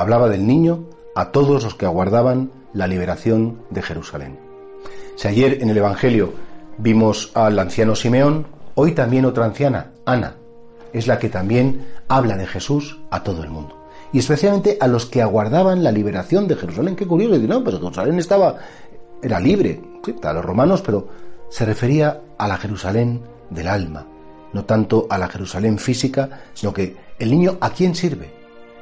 Hablaba del niño a todos los que aguardaban la liberación de Jerusalén. Si ayer en el Evangelio vimos al anciano Simeón, hoy también otra anciana, Ana, es la que también habla de Jesús a todo el mundo. Y especialmente a los que aguardaban la liberación de Jerusalén. Qué curioso, no, pues Jerusalén estaba, era libre, a los romanos, pero se refería a la Jerusalén del alma, no tanto a la Jerusalén física, sino que el niño a quién sirve,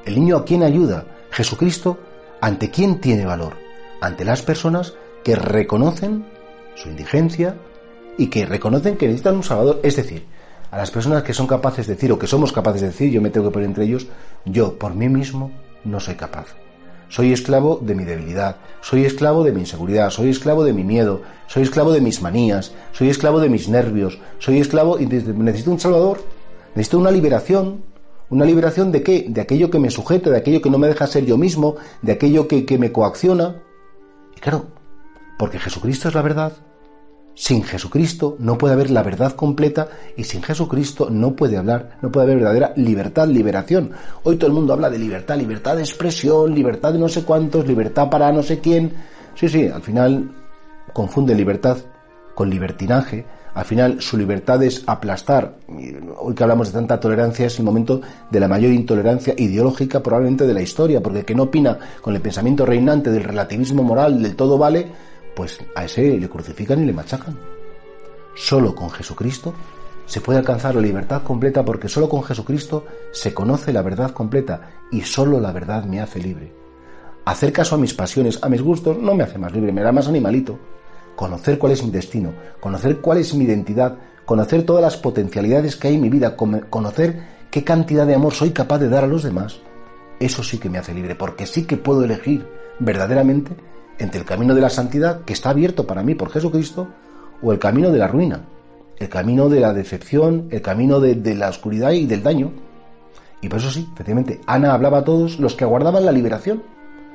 ¿El niño a quién ayuda? Jesucristo, ¿ante quién tiene valor? Ante las personas que reconocen su indigencia y que reconocen que necesitan un Salvador. Es decir, a las personas que son capaces de decir o que somos capaces de decir, yo me tengo que poner entre ellos, yo por mí mismo no soy capaz. Soy esclavo de mi debilidad, soy esclavo de mi inseguridad, soy esclavo de mi miedo, soy esclavo de mis manías, soy esclavo de mis nervios, soy esclavo y necesito un Salvador, necesito una liberación, ¿Una liberación de qué? De aquello que me sujeta, de aquello que no me deja ser yo mismo, de aquello que, que me coacciona. Y claro, porque Jesucristo es la verdad. Sin Jesucristo no puede haber la verdad completa y sin Jesucristo no puede hablar, no puede haber verdadera libertad, liberación. Hoy todo el mundo habla de libertad, libertad de expresión, libertad de no sé cuántos, libertad para no sé quién. Sí, sí, al final confunde libertad con libertinaje, al final su libertad es aplastar. Hoy que hablamos de tanta tolerancia es el momento de la mayor intolerancia ideológica probablemente de la historia, porque el que no opina con el pensamiento reinante del relativismo moral, del todo vale, pues a ese le crucifican y le machacan. Solo con Jesucristo se puede alcanzar la libertad completa porque solo con Jesucristo se conoce la verdad completa y solo la verdad me hace libre. Hacer caso a mis pasiones, a mis gustos, no me hace más libre, me da más animalito conocer cuál es mi destino, conocer cuál es mi identidad, conocer todas las potencialidades que hay en mi vida, conocer qué cantidad de amor soy capaz de dar a los demás, eso sí que me hace libre, porque sí que puedo elegir verdaderamente entre el camino de la santidad, que está abierto para mí por Jesucristo, o el camino de la ruina, el camino de la decepción, el camino de, la oscuridad y del daño. Y por eso sí, efectivamente, Ana hablaba a todos los que aguardaban la liberación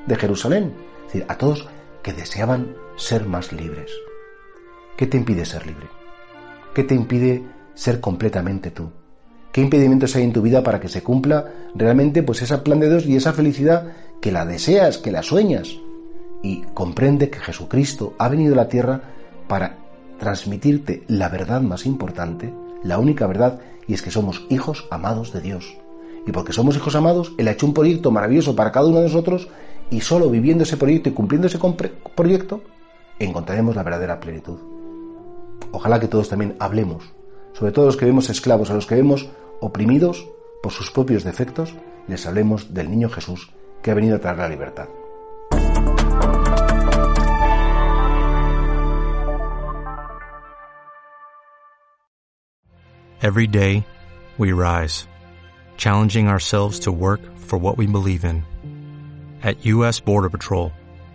de Jerusalén, es decir, a todos que deseaban ser más libres. ¿Qué te impide ser libre? ¿Qué te impide ser completamente tú? ¿Qué impedimentos hay en tu vida para que se cumpla realmente pues esa plan de Dios y esa felicidad que la deseas, que la sueñas? Y comprende que Jesucristo ha venido a la tierra para transmitirte la verdad más importante, la única verdad, y es que somos hijos amados de Dios. Y porque somos hijos amados, Él ha hecho un proyecto maravilloso para cada uno de nosotros y solo viviendo ese proyecto y cumpliendo ese proyecto encontraremos la verdadera plenitud. Ojalá que todos también hablemos, sobre todo los que vemos esclavos, a los que vemos oprimidos por sus propios defectos, les hablemos del niño Jesús que ha venido a traer la libertad. Every day, we rise, challenging ourselves to work for what we believe in. At U.S. Border Patrol,